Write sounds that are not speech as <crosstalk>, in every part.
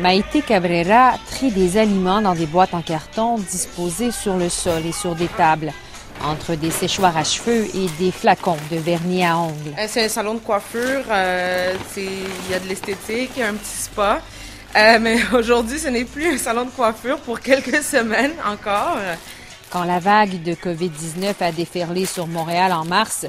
Maïté Cabrera trie des aliments dans des boîtes en carton disposées sur le sol et sur des tables, entre des séchoirs à cheveux et des flacons de vernis à ongles. Euh, C'est un salon de coiffure. euh, c'est- Il y a de l'esthétique, il y a un petit spa. Euh, mais <laughs> aujourd'hui, ce n'est plus un salon de coiffure pour quelques <laughs> semaines encore. Quand la vague de COVID-19 a déferlé sur Montréal en mars,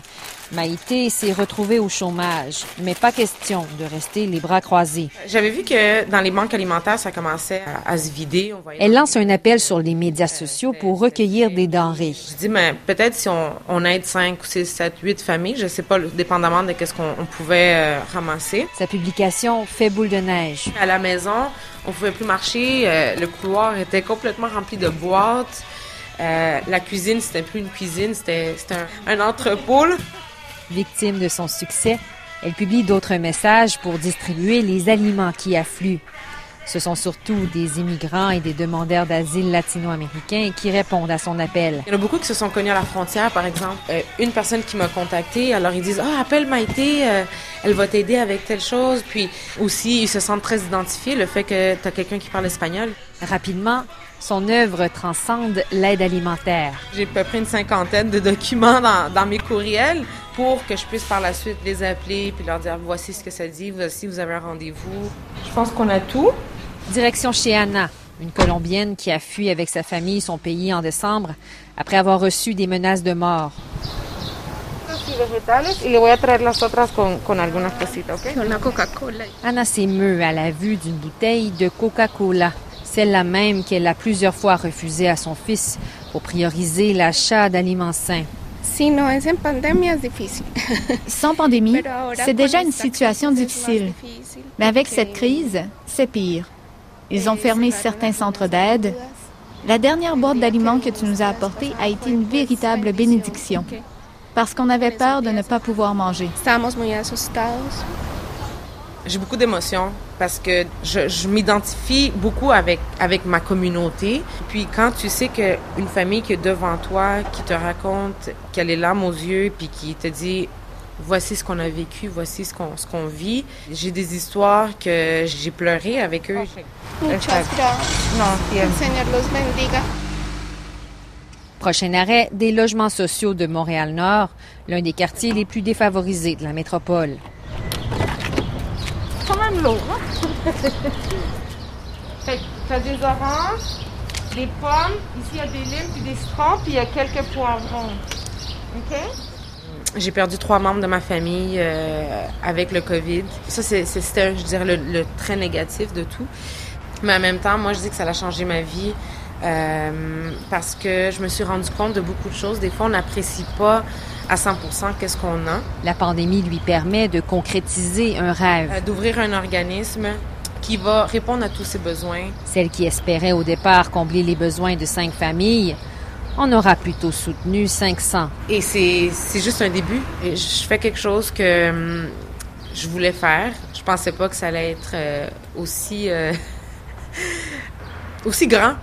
Maïté s'est retrouvée au chômage. Mais pas question de rester les bras croisés. J'avais vu que dans les banques alimentaires, ça commençait à, à se vider. On Elle lance un appel sur les médias sociaux pour recueillir des denrées. Je dis, mais peut-être si on, on aide 5 ou 6, 7, 8 familles, je sais pas, dépendamment de qu'est-ce qu'on on pouvait euh, ramasser. Sa publication fait boule de neige. À la maison, on pouvait plus marcher. euh, le couloir était complètement rempli de boîtes. Euh, la cuisine, c'était plus une cuisine, c'était un, un entrepôt. là. Victime de son succès, elle publie d'autres messages pour distribuer les aliments qui affluent. Ce sont surtout des immigrants et des demandeurs d'asile latino-américains qui répondent à son appel. Il y en a beaucoup qui se sont connus à la frontière, par exemple. Euh, une personne qui m'a contacté, alors ils disent Ah, appelle Maïté, euh, elle va t'aider avec telle chose. Puis aussi, ils se sentent très identifiés, le fait que tu as quelqu'un qui parle espagnol. Rapidement, son œuvre transcende l'aide alimentaire. J'ai à peu près une cinquantaine de documents dans, dans mes courriels pour que je puisse par la suite les appeler puis leur dire voici ce que ça dit, voici vous avez un rendez-vous. Je pense qu'on a tout. Direction chez Anna, une Colombienne qui a fui avec sa famille son pays en décembre après avoir reçu des menaces de mort. Anna s'émeut à la vue d'une bouteille de Coca-Cola, celle-là même qu'elle a plusieurs fois refusée à son fils pour prioriser l'achat d'aliments sains. <laughs> Sans pandémie, c'est déjà une situation difficile. Mais avec cette crise, c'est pire. Ils ont eh, fermé cerraron certains centres d'aide. La dernière boîte d'aliments que tu nous as apportée a été une véritable bénédiction, parce qu'on avait peur de ne pas pouvoir manger. J'ai beaucoup d'émotions parce que je, je m'identifie beaucoup avec, avec ma communauté. Puis quand tu sais qu'une famille qui est devant toi, qui te raconte qu'elle est larmes aux yeux, puis qui te dit voici ce qu'on a vécu, voici ce qu'on ce qu'on vit. J'ai des histoires que j'ai pleuré avec eux. Muchas gracias. Prochain arrêt, des logements sociaux de Montréal-Nord, l'un des quartiers les plus défavorisés de la métropole. Hein? <laughs> fait que t'as des oranges, des pommes, ici il y a des limes puis des citrons, puis il y a quelques poivrons. OK? J'ai perdu trois membres de ma famille euh, avec le COVID. Ça, c'était, je dirais, le, le très négatif de tout. Mais en même temps, moi, je dis que ça a changé ma vie euh, parce que je me suis rendu compte de beaucoup de choses. Des fois, on n'apprécie pas à 100% qu'est-ce qu'on a. La pandémie lui permet de concrétiser un rêve. Euh, d'ouvrir un organisme qui va répondre à tous ses besoins. Celle qui espérait au départ combler les besoins de cinq familles en aura plutôt soutenu 500. Et c'est c'est juste un début. Je fais quelque chose que hum, je voulais faire. Je pensais pas que ça allait être euh, aussi <laughs> aussi grand.